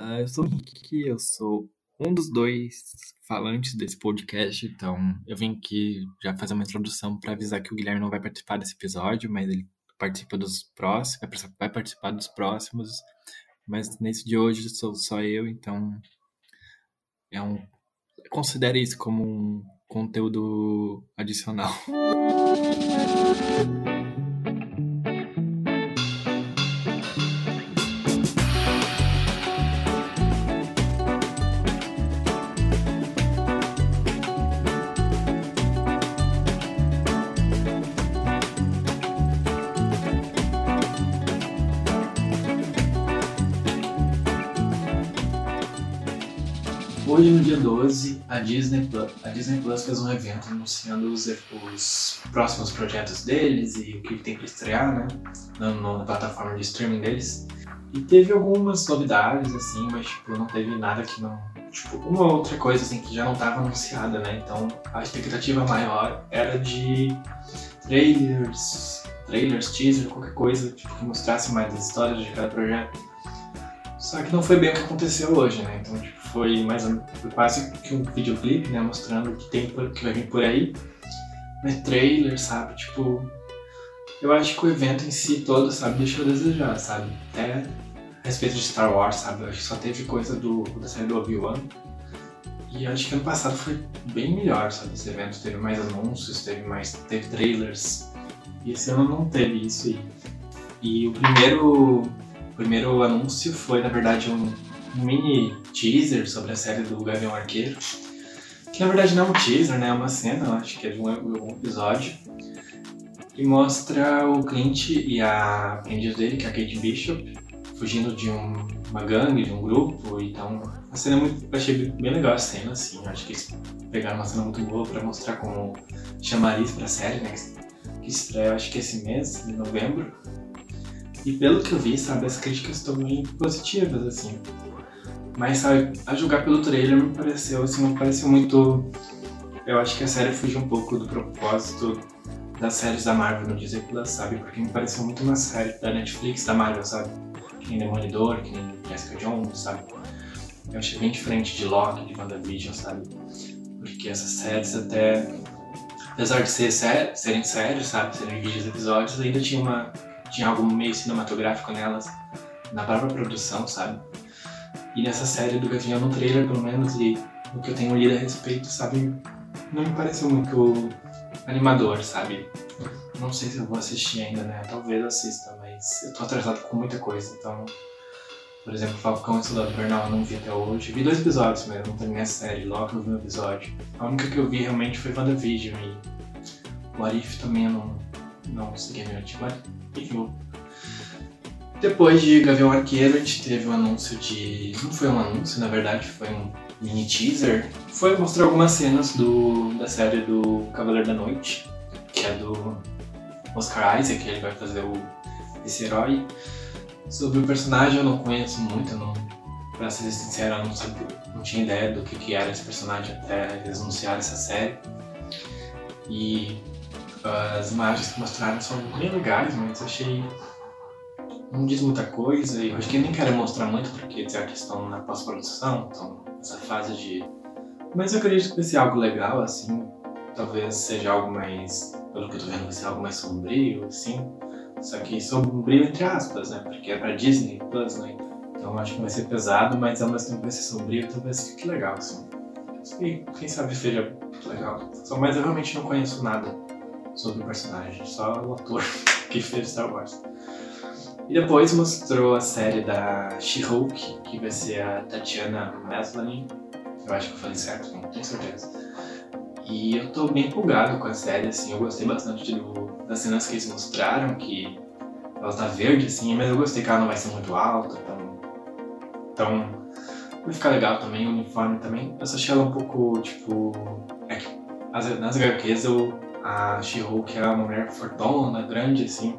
Uh, eu sou o Henrique, eu sou um dos dois falantes desse podcast, então eu vim aqui já fazer uma introdução para avisar que o Guilherme não vai participar desse episódio, mas ele participa dos próximos, vai participar dos próximos, mas nesse de hoje sou só eu, então é um considere isso como um conteúdo adicional. Hoje, no dia 12, a Disney, Plus, a Disney Plus fez um evento anunciando os, os próximos projetos deles e o que tem para estrear, né? Na, na, plataforma de streaming deles. E teve algumas novidades, assim, mas tipo, não teve nada que não. Tipo, uma outra coisa assim que já não estava anunciada, né? Então a expectativa maior era de trailers, trailers, teaser, qualquer coisa tipo, que mostrasse mais as histórias de cada projeto. Só que não foi bem o que aconteceu hoje, né? Então, tipo, foi mais quase que um videoclipe, né? Mostrando o que tem que vai vir por aí. Mas trailer, sabe? Tipo, eu acho que o evento em si todo, sabe, deixou a desejar, sabe? Até a respeito de Star Wars, sabe? Eu acho que só teve coisa do, da série do Obi-Wan. E acho que ano passado foi bem melhor, sabe? Esse evento teve mais anúncios, teve mais. teve trailers. E esse ano não teve isso aí. E o primeiro o primeiro anúncio foi, na verdade, um, mini teaser sobre a série do Gavião Arqueiro. Que na verdade não é um teaser, né? É uma cena, acho que é de um, um episódio. E mostra o Clint e a aprendiz dele, que é a Kate Bishop, fugindo de um, uma gangue, de um grupo. Então, a cena é muito. Achei bem legal a cena, assim. Acho que eles pegaram uma cena muito boa pra mostrar como chamariz pra série, né? Que estreia, acho que esse mês, de novembro. E pelo que eu vi, sabe, as críticas estão bem positivas, assim. Mas, sabe, a julgar pelo trailer me pareceu, assim, não pareceu muito... Eu acho que a série fugiu um pouco do propósito das séries da Marvel no Disney Plus, sabe? Porque me pareceu muito uma série da Netflix, da Marvel, sabe? Que nem Demolidor, que nem Jessica Jones, sabe? Eu achei bem diferente de Loki, de WandaVision, sabe? Porque essas séries até... Apesar de ser serem séries, sabe? Serem vídeos episódios, ainda tinha uma tinha algo meio cinematográfico nelas, na própria produção, sabe? E nessa série do Gavião, no trailer pelo menos, e o que eu tenho lido a respeito, sabe? Não me pareceu muito animador, sabe? Não sei se eu vou assistir ainda, né? Talvez assista, mas eu tô atrasado com muita coisa, então. Por exemplo, Falcão e Soldado Invernal eu não vi até hoje. Vi dois episódios mesmo, não terminei a série, logo eu vi um episódio. A única que eu vi realmente foi WandaVision e o Arif também eu não, não segui adiante. Enfim. Depois de Gavião Arqueiro, a gente teve um anúncio de. Não foi um anúncio, na verdade, foi um mini teaser. Foi mostrar algumas cenas do, da série do Cavaleiro da Noite, que é do Oscar Isaac, ele vai fazer o, esse herói. Sobre o personagem eu não conheço muito, não, pra ser sincero, eu não, sabia, não tinha ideia do que, que era esse personagem até eles anunciarem essa série. E as imagens que mostraram são bem legais, mas achei. Não diz muita coisa e eu acho que nem quero mostrar muito porque certo estão na pós-produção, estão nessa fase de. Mas eu acredito que vai ser algo legal, assim. Talvez seja algo mais. Pelo que eu tô vendo, vai ser algo mais sombrio, assim. Só que sombrio entre aspas, né? Porque é pra Disney Plus, né? Então acho que vai ser pesado, mas ao mesmo tempo vai ser sombrio, talvez fique legal, assim. E quem sabe seja legal. Só, mas eu realmente não conheço nada sobre o personagem, só o ator que fez Star Wars. E depois mostrou a série da She-Hulk, que vai ser a Tatiana Maslany. Eu acho que eu falei certo, não tenho certeza. E eu tô bem empolgado com a série, assim, eu gostei bastante do, das cenas que eles mostraram, que ela tá verde, assim, mas eu gostei que ela não vai ser muito alta, então... Então, vai ficar legal também, o uniforme também. Eu só achei ela um pouco, tipo... É que nas HQs eu a She-Hulk é uma mulher fortona, grande, assim.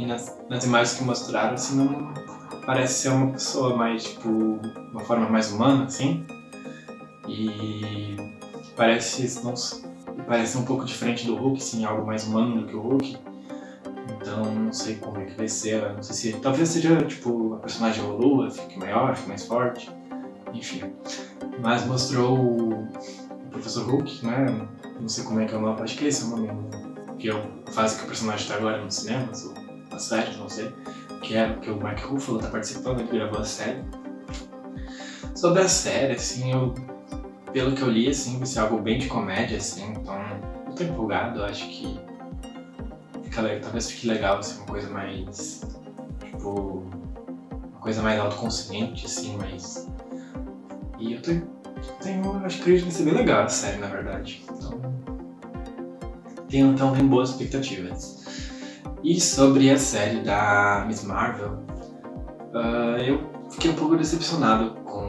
E nas, nas imagens que mostraram, assim, não parece ser uma pessoa mais, tipo, uma forma mais humana, assim. E parece, não, parece um pouco diferente do Hulk, sim, algo mais humano do que o Hulk. então não sei como é que vai ser. Não sei se. Talvez seja tipo a personagem evolua, fique maior, fique mais forte. Enfim. Mas mostrou o Professor Hulk, né? Não sei como é que é o nome, acho que esse é o nome que é a fase que o personagem está agora nos cinemas, ou nas séries, não sei. Que é que o Mark Ruffalo tá participando, ele gravou a série. Sobre a série, assim, eu. Pelo que eu li, assim, vai ser algo bem de comédia, assim, então eu tô empolgado, eu acho que fica talvez fique legal, assim, uma coisa mais. Tipo. Uma coisa mais autoconsciente, assim, mas. E eu tenho. tenho acho que acredito que vai ser bem legal a série, na verdade. Então. Tenho, então, tenho boas expectativas. E sobre a série da Miss Marvel, uh, eu fiquei um pouco decepcionado com,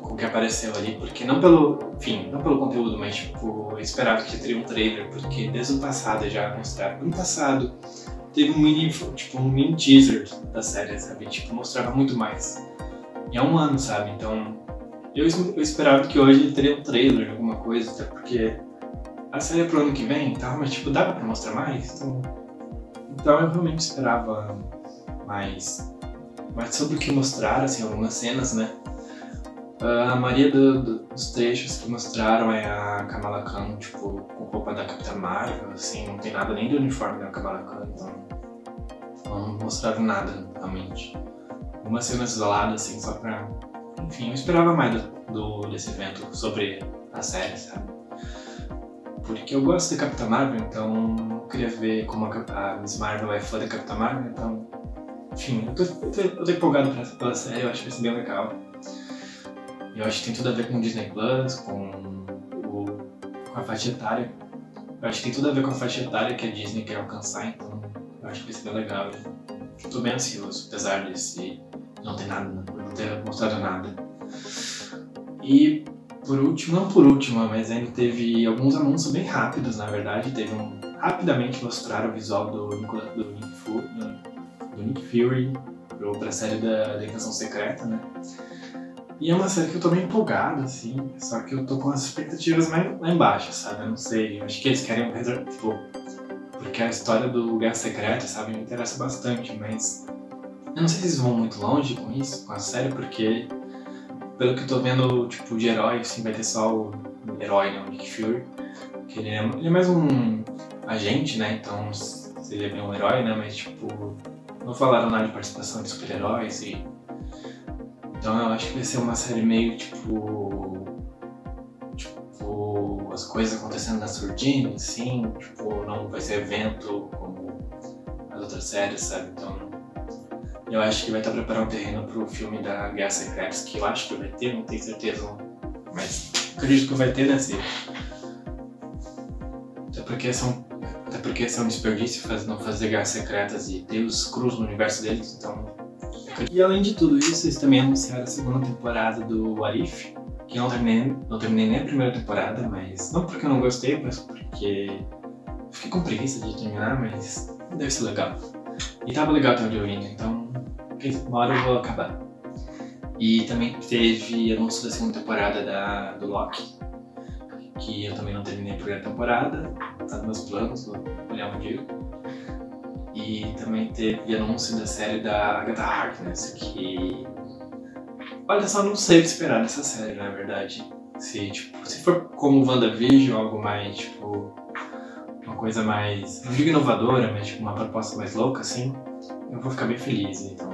com o que apareceu ali, porque não pelo, enfim, não pelo conteúdo, mas tipo, eu esperava que teria um trailer, porque desde o passado já mostrava. No passado teve um mini, tipo, um mini teaser da série, sabe? Tipo, mostrava muito mais. E há um ano, sabe? Então, eu, eu esperava que hoje teria um trailer, alguma coisa, até porque a série é pro ano que vem, então, mas tipo, dava pra mostrar mais? Então, então eu realmente esperava mais, mais sobre o que mostrar, assim, algumas cenas, né? Uh, a maioria do, do, dos trechos que mostraram é a Kamala Khan, tipo, com roupa da Capitã Marvel, assim, não tem nada nem do uniforme da Kamala Khan, então não mostraram nada, realmente. Umas cenas isoladas, assim, só pra... Enfim, eu esperava mais do, do desse evento sobre a série, sabe? Porque eu gosto da Capitã Marvel, então eu queria ver como a, Miss Marvel é fã da Capitã Marvel, então. Enfim, eu tô, eu tô, eu tô empolgado pra, pela série, eu acho que vai ser bem legal. Eu acho que tem tudo a ver com o Disney Plus, com, o, com a faixa etária. Eu acho que tem tudo a ver com a faixa etária que a Disney quer alcançar, então eu acho que vai ser bem legal. Eu tô bem ansioso, apesar desse não ter nada, não ter mostrado nada. E por último, não por último, mas ainda teve alguns anúncios bem rápidos, na verdade. Teve um. Rapidamente mostrar o visual do, do, Nick, Fu, do Nick Fury para a série da, da Invasão Secreta, né? E é uma série que eu tô bem empolgado, assim, só que eu tô com as expectativas mais lá embaixo, sabe? Eu não sei, eu acho que eles querem tipo, porque a história do Guerra Secreta, sabe, me interessa bastante, mas eu não sei se eles vão muito longe com isso, com a série, porque pelo que eu tô vendo, tipo, de herói, assim, vai ter só o herói, né, o Nick Fury. Que ele é, ele é mais um agente, né? Então, se ele é bem um herói, né? Mas, tipo, não falaram nada de participação de super-heróis e... Então eu acho que vai ser uma série meio, tipo... Tipo, as coisas acontecendo na surdina, assim. Tipo, não vai ser evento como as outras séries, sabe? Então eu acho que vai estar preparando o terreno pro filme da Guerra Secretas, que eu acho que vai ter, não tenho certeza, não. mas acredito que vai ter, né, Cê? Até porque são. Até porque um desperdício faz, não fazer guerras secretas e os cruz no universo deles, então. E além de tudo isso, eles também anunciaram a segunda temporada do Arif, que eu não terminei, não terminei nem a primeira temporada, mas. Não porque eu não gostei, mas porque. Fiquei com preguiça de terminar, mas deve ser legal. E tava legal até onde eu então uma hora eu vou acabar. E também teve anúncio da segunda temporada da, do Loki, que eu também não terminei a primeira temporada, tá nos meus planos, vou olhar um dia. E também teve anúncio da série da Agatha Harkness, que. Olha só, não sei o que esperar dessa série, na verdade. Se, tipo, se for como WandaVision, algo mais, tipo. Uma coisa mais. Não digo inovadora, mas tipo, uma proposta mais louca, assim, eu vou ficar bem feliz. Então,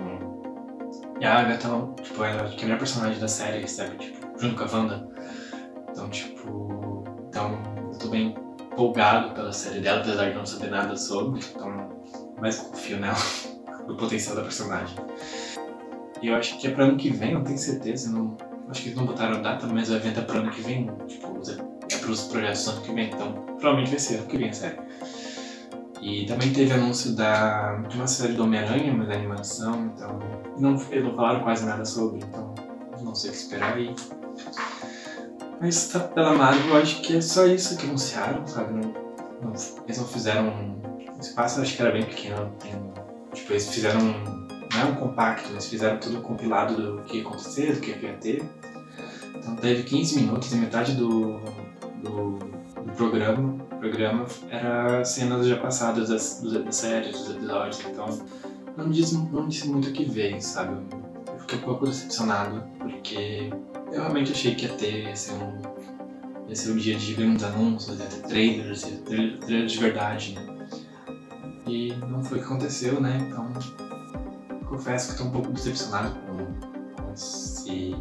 e a Agatha, tipo, ela é a melhor personagem da série, sabe? Tipo, junto com a Wanda. Então, tipo. Então, eu tô bem empolgado pela série dela, apesar de não saber nada sobre. Então, mais confio nela, no potencial da personagem. E eu acho que é pra ano que vem, não tenho certeza. Não, acho que eles não botaram data, mas o evento é pra ano que vem. Tipo, é pros projetos do ano que vem. Então, provavelmente vai ser ano que vem a série. E também teve anúncio da, de uma série do Homem-Aranha, mas da animação, então. Não, eles não falaram quase nada sobre, então não sei o que esperar aí. Mas tá, pela Marvel, eu acho que é só isso que anunciaram, sabe? Não, não, eles não fizeram. O espaço acho que era bem pequeno. Tipo, eles fizeram. Não é um compacto, eles fizeram tudo compilado do que ia acontecer, do que ia ter. Então teve 15 minutos e metade do, do do programa. O programa era cenas já passadas das, das séries, dos episódios, então não disse, não disse muito o que veio, sabe? Eu fiquei um pouco decepcionado, porque eu realmente achei que ia ter, ia ser um, ia ser um dia de grandes anúncios, ia ter trailers, ia ter trailers de verdade, né? E não foi o que aconteceu, né? Então, confesso que estou um pouco decepcionado com, com esse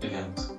evento.